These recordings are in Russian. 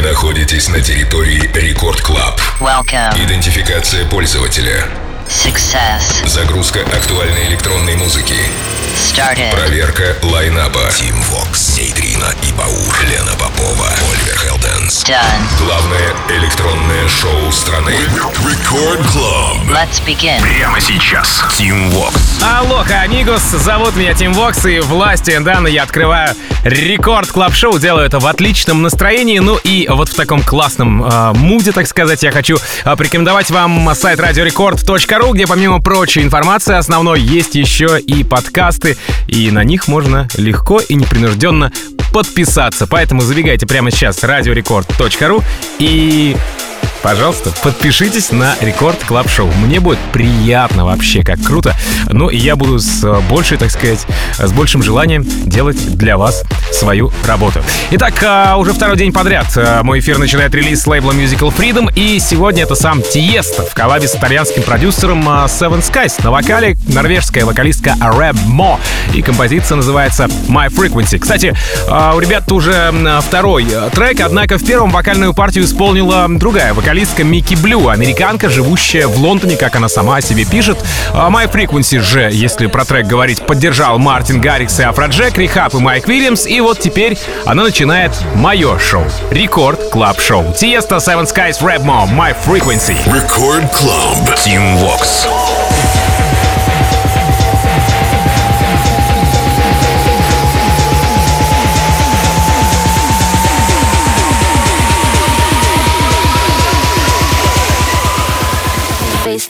Вы находитесь на территории Рекорд Клаб. Идентификация пользователя. Success. Загрузка актуальной электронной музыки. Started. Проверка лайнапа. Вокс, Нейтрина и Баур, Лена Попова, Оливер Хелденс. Done. Главное электронное шоу страны. Рекорд Клаб. Let's begin. Прямо сейчас. Тим Вокс. Алоха, amigos, зовут меня Тим Вокс, и власти Дана я открываю рекорд клаб шоу делаю это в отличном настроении, ну и вот в таком классном э, mood е, так сказать, я хочу э, порекомендовать вам сайт радиорекорд.ру, где помимо прочей информации основной есть еще и подкасты, и на них можно легко и непринужденно подписаться. Поэтому забегайте прямо сейчас радиорекорд.ру и Пожалуйста, подпишитесь на Рекорд Клаб Шоу. Мне будет приятно вообще, как круто. Ну и я буду с большей, так сказать, с большим желанием делать для вас свою работу. Итак, а, уже второй день подряд а, мой эфир начинает релиз с лейбла Musical Freedom, и сегодня это сам Тиеста в коллабе с итальянским продюсером а, Seven Skies. На вокале норвежская вокалистка Reb Mo, и композиция называется My Frequency. Кстати, у ребят уже второй трек, однако в первом вокальную партию исполнила другая вокалистка вокалистка Микки Блю, американка, живущая в Лондоне, как она сама о себе пишет. А My Frequency же, если про трек говорить, поддержал Мартин Гаррикс и Афроджек, Rehab и Майк Уильямс, и вот теперь она начинает мое шоу. Рекорд Клаб Шоу. Tiësto, Seven Skies, Mom, My Frequency. Рекорд Клаб. Тим Вокс.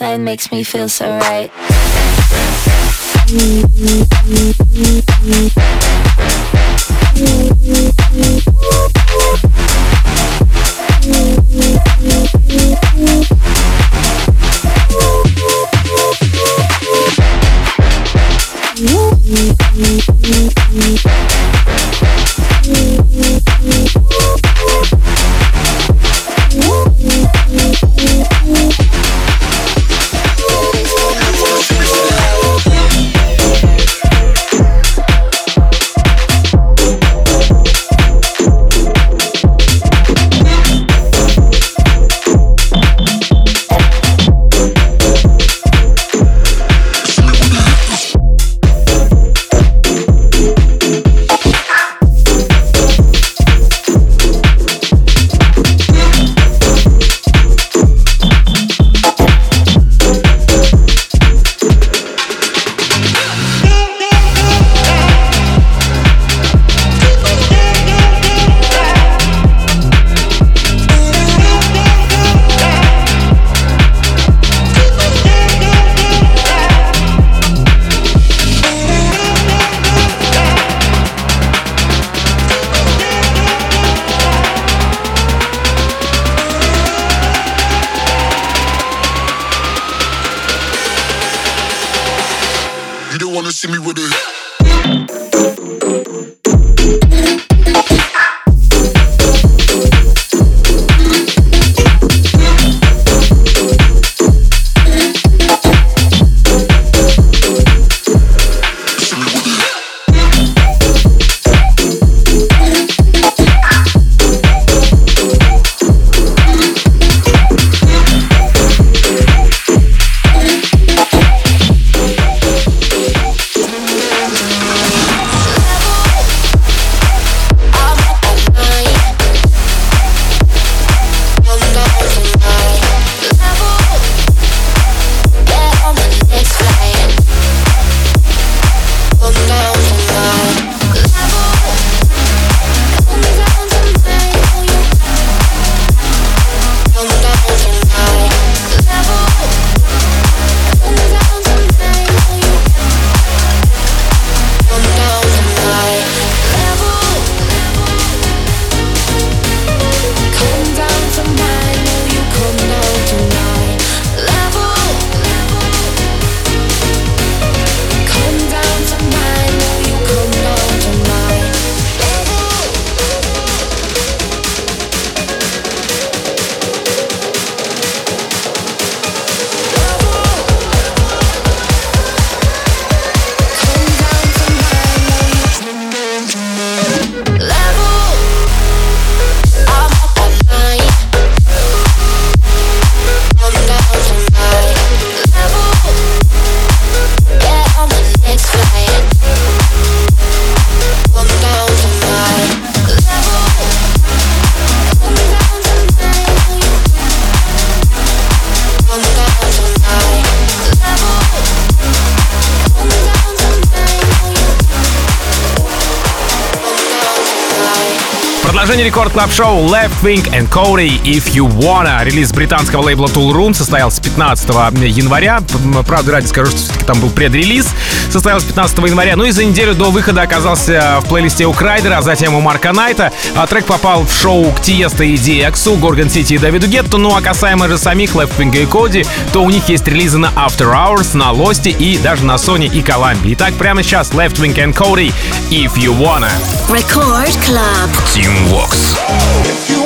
Baseline makes me feel so right. Рекорд Клаб Шоу Left Wing and Cody If You Wanna. Релиз британского лейбла Toolroom состоялся 15 января. Правда, ради скажу, что все-таки там был предрелиз. Состоялся 15 января. Ну и за неделю до выхода оказался в плейлисте у Крайдера, а затем у Марка Найта. А трек попал в шоу к Тиесто и Диэксу, Горгон Сити и Давиду Гетту. Ну а касаемо же самих Left Wing и Cody, то у них есть релизы на After Hours, на Lost'и и даже на Sony и Columbia. Итак, прямо сейчас Left Wing and Cody If You Wanna. Record Club. Team Vox. If you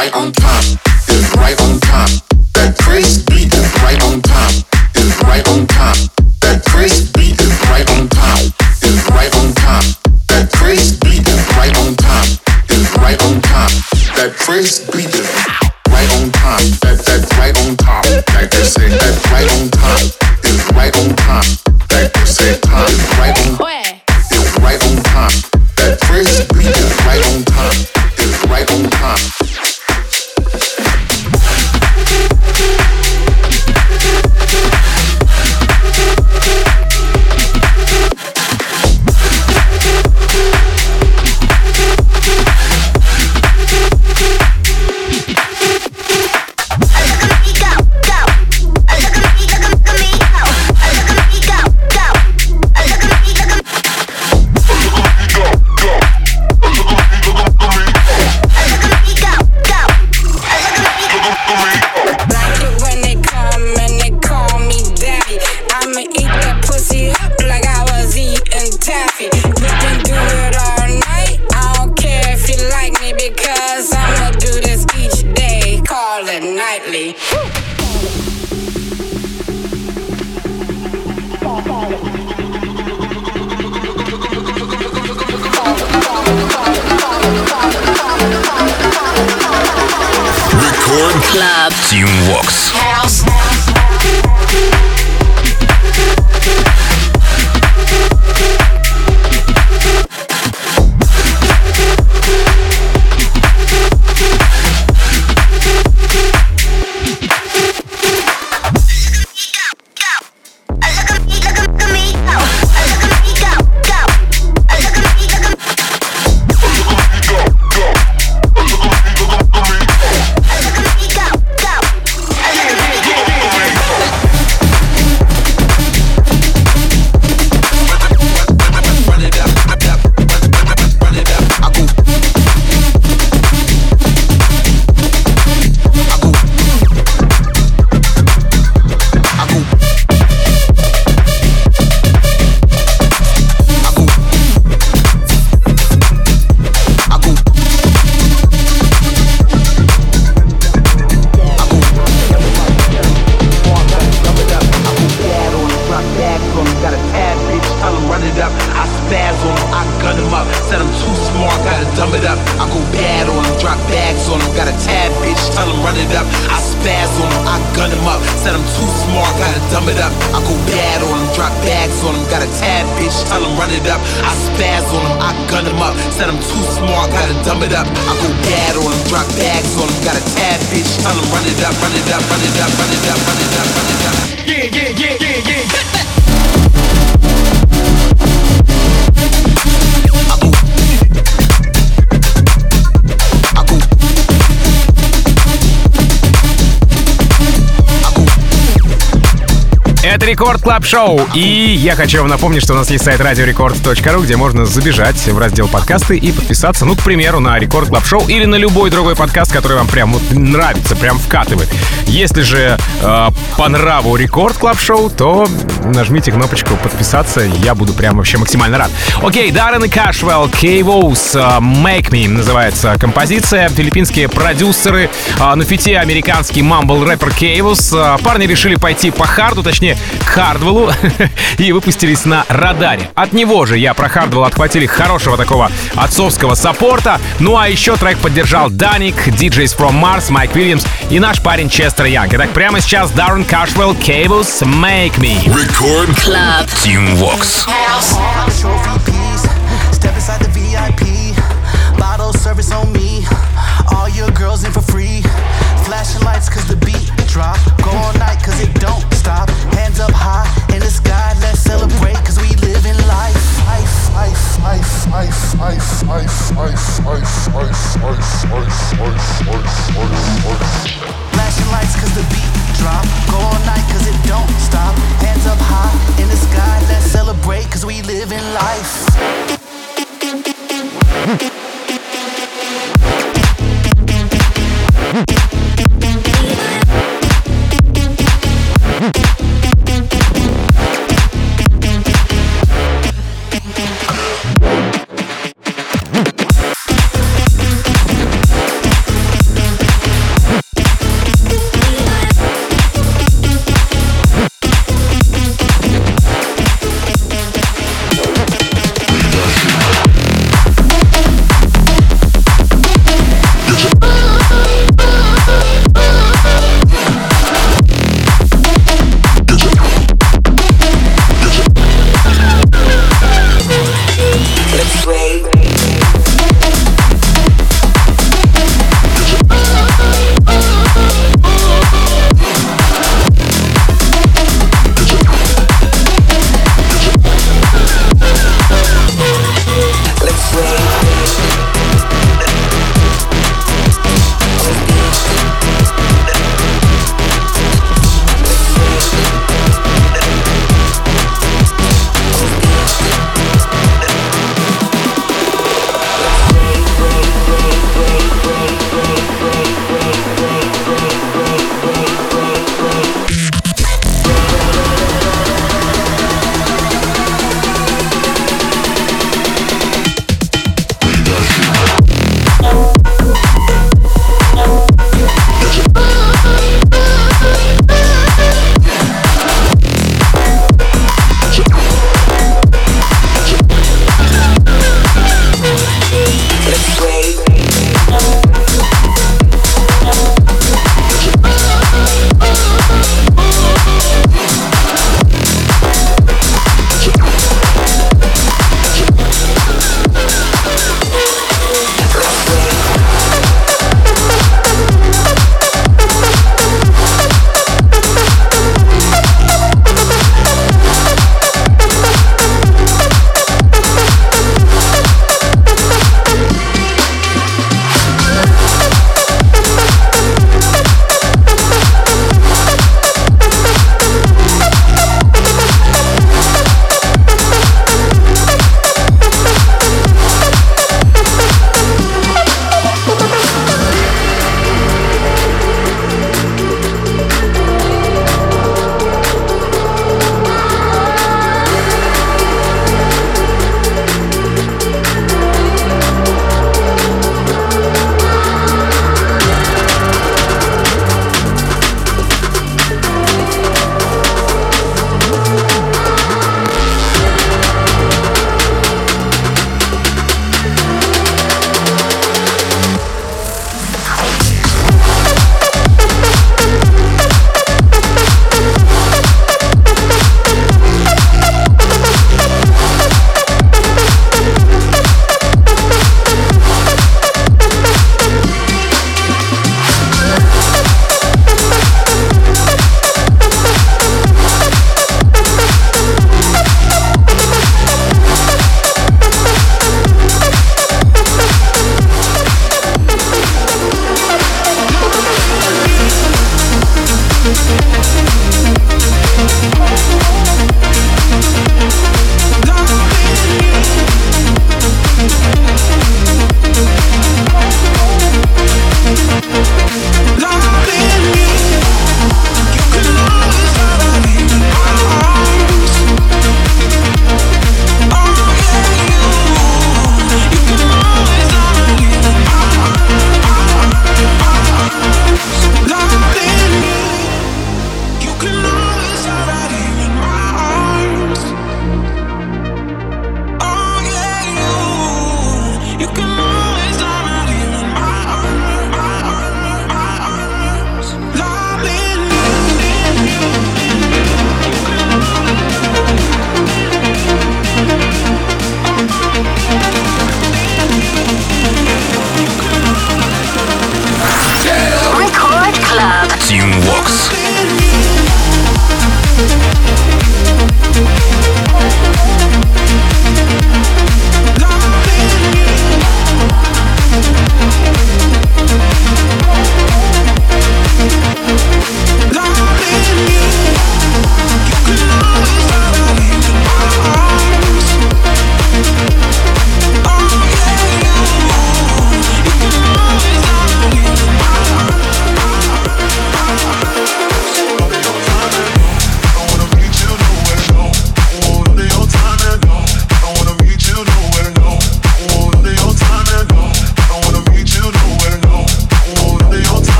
right on Шоу. И я хочу вам напомнить, что у нас есть сайт radiorecord.ru, где можно забежать в раздел подкасты и подписаться, ну, к примеру, на Рекорд Клаб Шоу или на любой другой подкаст, который вам прям вот нравится, прям вкатывает. Если же э, по нраву Рекорд Клаб Шоу, то нажмите кнопочку подписаться, я буду прям вообще максимально рад. Окей, Даррен и Кашвелл, Kevus, э, Make Me называется композиция. Филиппинские продюсеры, э, на фите американский mumble рэпер Кейвус. Парни решили пойти по харду, точнее, к Хардвеллу, и выпустились на радаре. От него же я про Хардвелл отхватили хорошего такого отцовского саппорта. Ну а еще трек поддержал Даник, DJs from Mars, Майк Уильямс и наш парень Честер Янг. Итак, прямо сейчас Даррен Кашвелл, Кейвус, Make Me. Record Club. Tim Vox. trophy piece. Step inside the VIP. Bottle service on me. All your girls in for free. Flashing lights cause the beat drop. Go all night cause it don't stop. Hands up high Mm-hmm.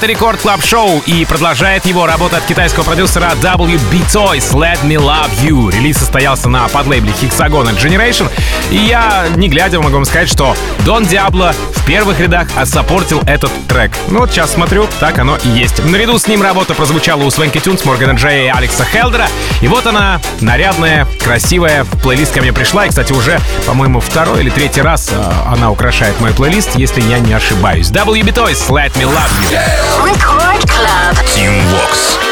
Это Record Club Show и продолжает его работа от китайского продюсера WB Toys Let Me Love You. Релиз состоялся на подлейбле Hexagon Generation. И я, не глядя, могу вам сказать, что Дон Диабло в первых рядах отсаппортил этот трек. Ну вот сейчас смотрю, так оно и есть. Наряду с ним работа прозвучала у Swanky Tunes, Моргана Джея и Алекса Хелдера. И вот она, нарядная, красивая, в плейлист ко мне пришла. И, кстати, уже, по-моему, второй или третий раз э, она украшает мой плейлист, если я не ошибаюсь. WB Toys Let Me Love You. Record Club. Tim Vox.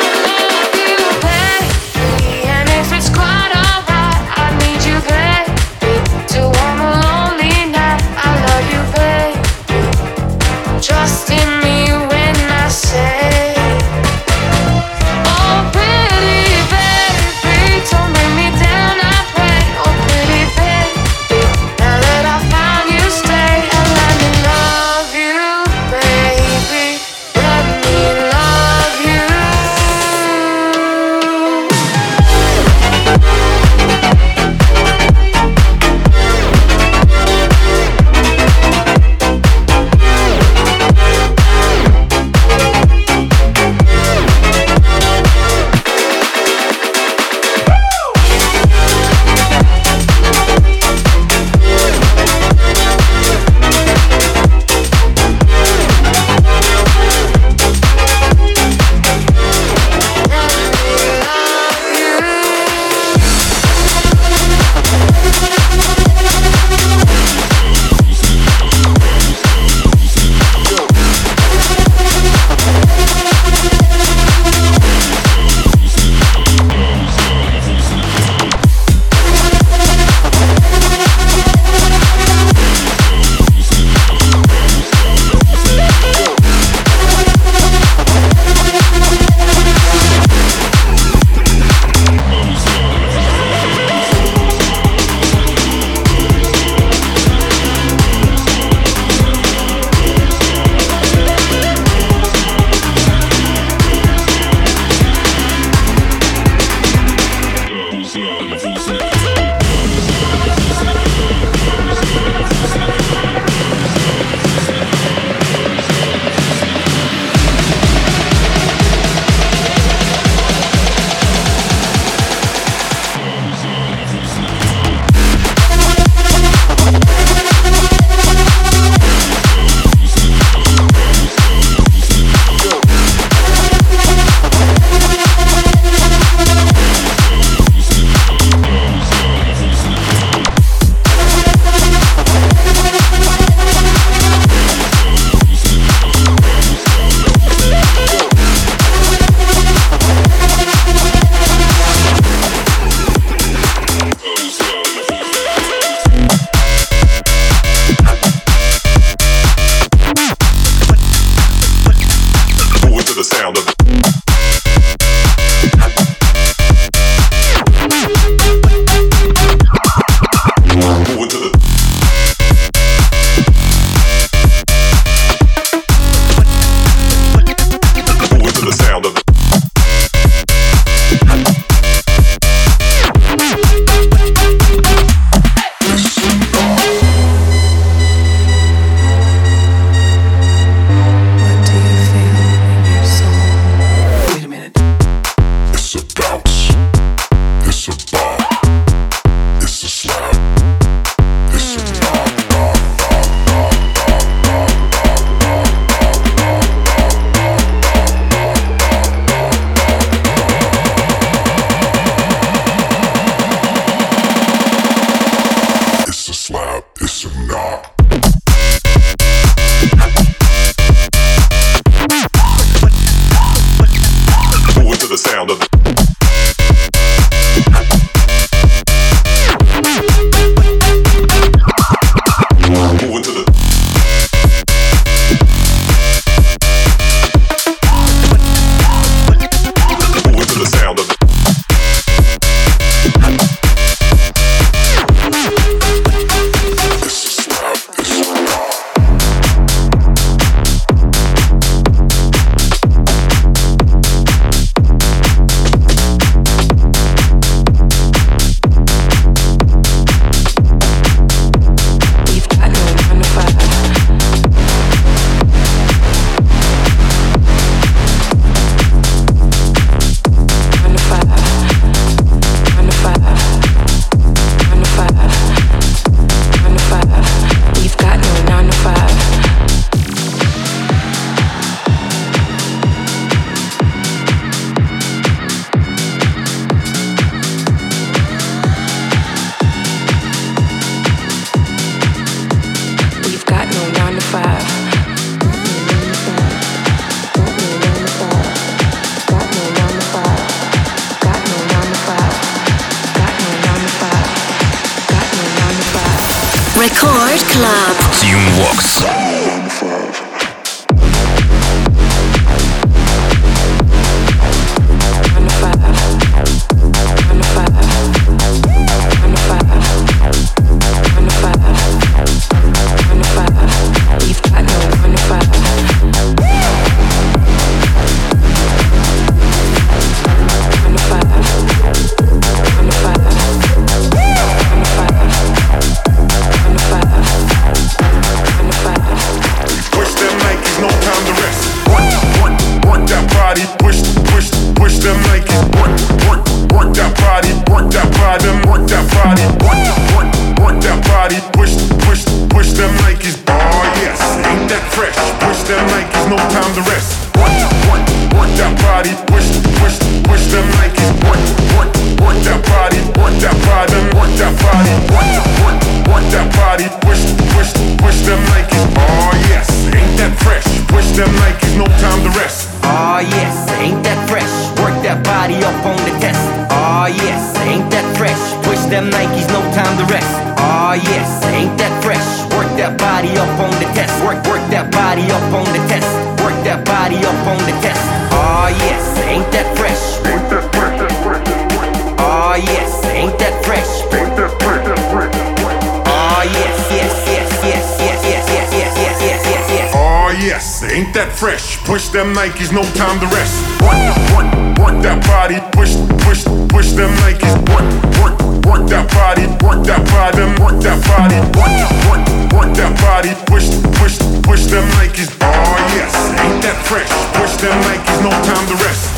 fresh. Push them Nikes, no time to rest. Work, work, work that body. Push, push, push them Nikes. Work, work, work that body. Work that body. Work that body. Work, work, work that body. Push, push, push them Nikes. Oh yes, ain't that fresh? Push them Nikes, no time to rest.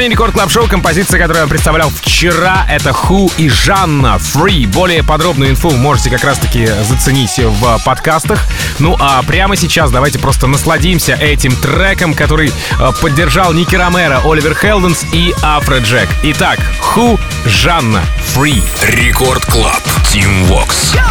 продолжение Record Club Show. Композиция, которую я представлял вчера, это Ху и Жанна Free. Более подробную инфу можете как раз-таки заценить в подкастах. Ну а прямо сейчас давайте просто насладимся этим треком, который э, поддержал Ники Ромеро, Оливер Хелденс и Afrojack. Итак, Ху, Жанна Free. Record Club. Тим Вокс. Рекорд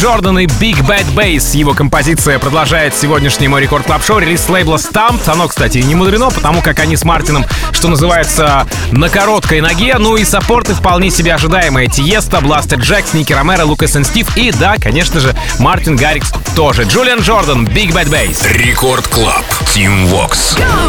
Джордан и Big Bad Bass. Его композиция продолжает сегодняшний мой Record Club Show релиз лейбла STMPD. Оно, кстати, не мудрено, потому как они с Мартином, что называется, на короткой ноге. Ну и саппорты вполне себе ожидаемые. Tiësto, Blasterjaxx, Ники Ромеро, Лукас и Стив. И да, конечно же, Мартин Гаррикс тоже. Джулиан Джордан, Big Bad Bass. Record Club. Тим Вокс. Club.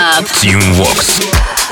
Club. Tune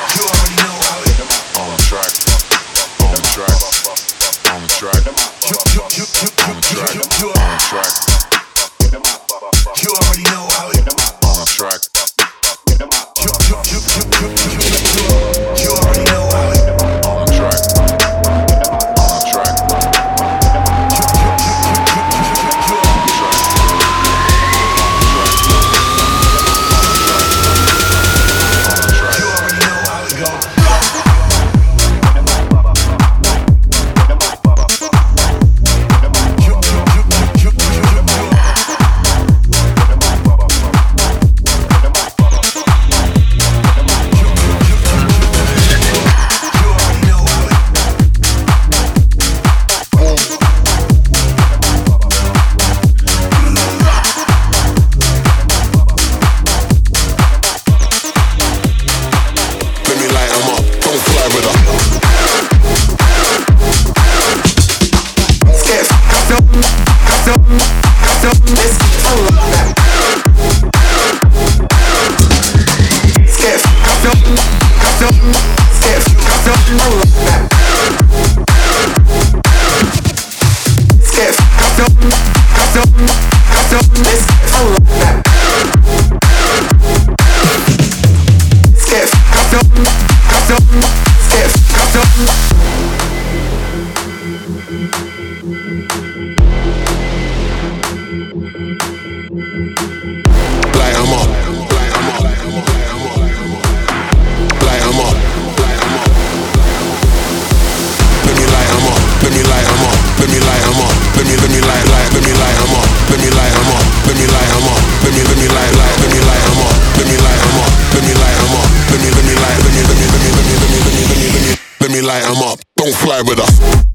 Let me let me light. Let me let me let me let me let me let me let me let me light 'em up. Don't fly with us.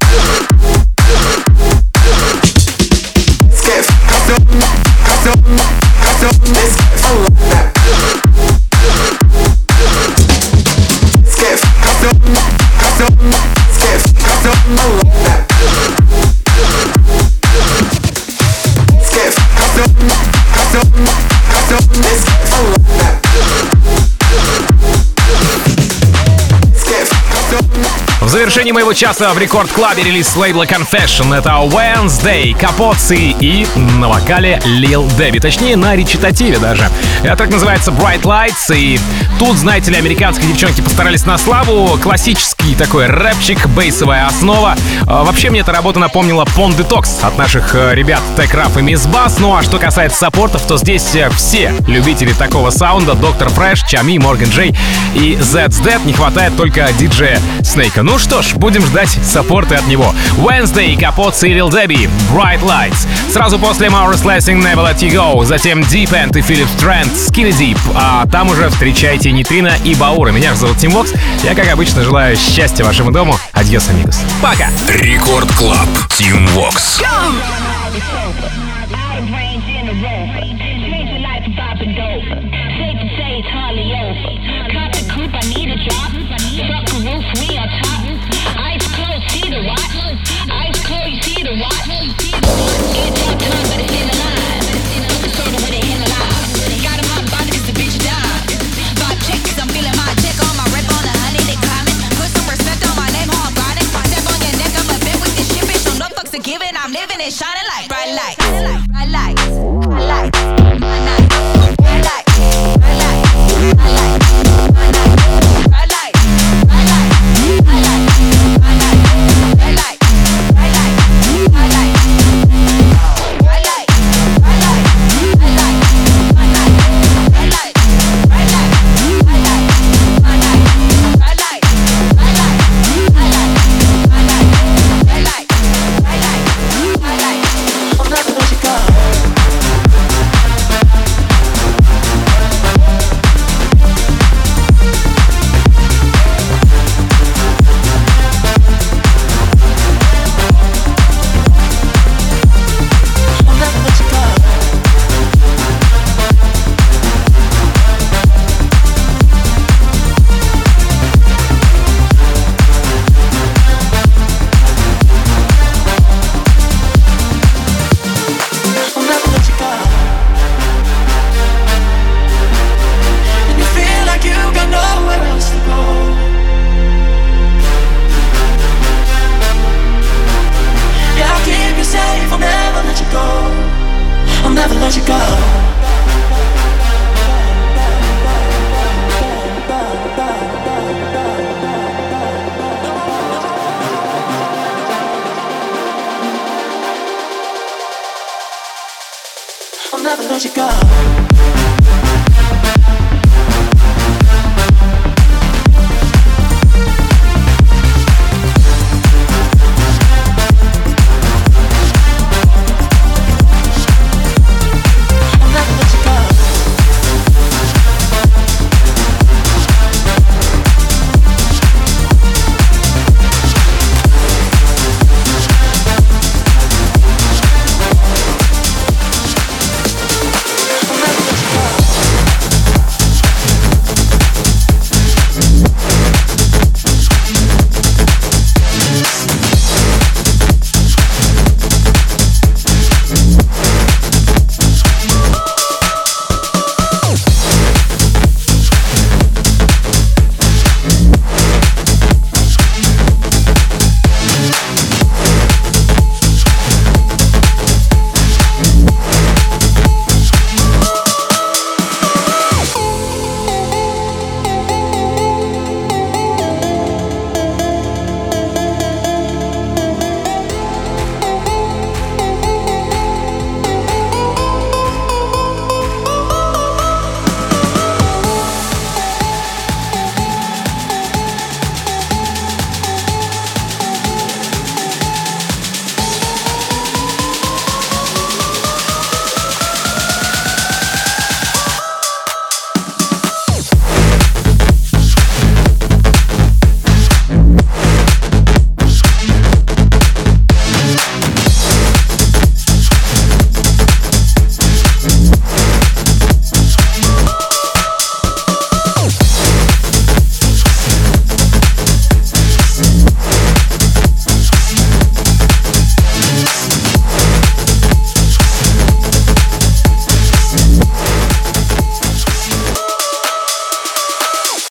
Завершении моего часа в рекорд-клабе релиз лейбла Confession. Это Wednesday, Капоци и на вокале Lil Debbie. Точнее, на речитативе даже. Это так называется Bright Lights. И тут, знаете ли, американские девчонки постарались на славу. Классический такой рэпчик, бейсовая основа. А, Вообще мне эта работа напомнила Pond Detox от наших э, ребят Tech Rap и Miss Bass. Ну а что касается саппортов, то здесь э, все любители такого саунда. Доктор Фрэш, Чами, Морган Джей и Zeds Dead. Не хватает только диджея Снейка. Ну что ж, будем ждать саппорты от него. Wednesday, Капот и Lil Debbie, Bright Lights. Сразу после Maurice Lessing, Never Let You Go. Затем Deep End и Philip Trent, Skinny Deep. А там уже встречайте Нитрина и Баура. Меня же зовут Тим Вокс. Я, как обычно, желаю счастья вашему дому. Adiós, amigos. Пока! Record Club. Тим Вокс. I'm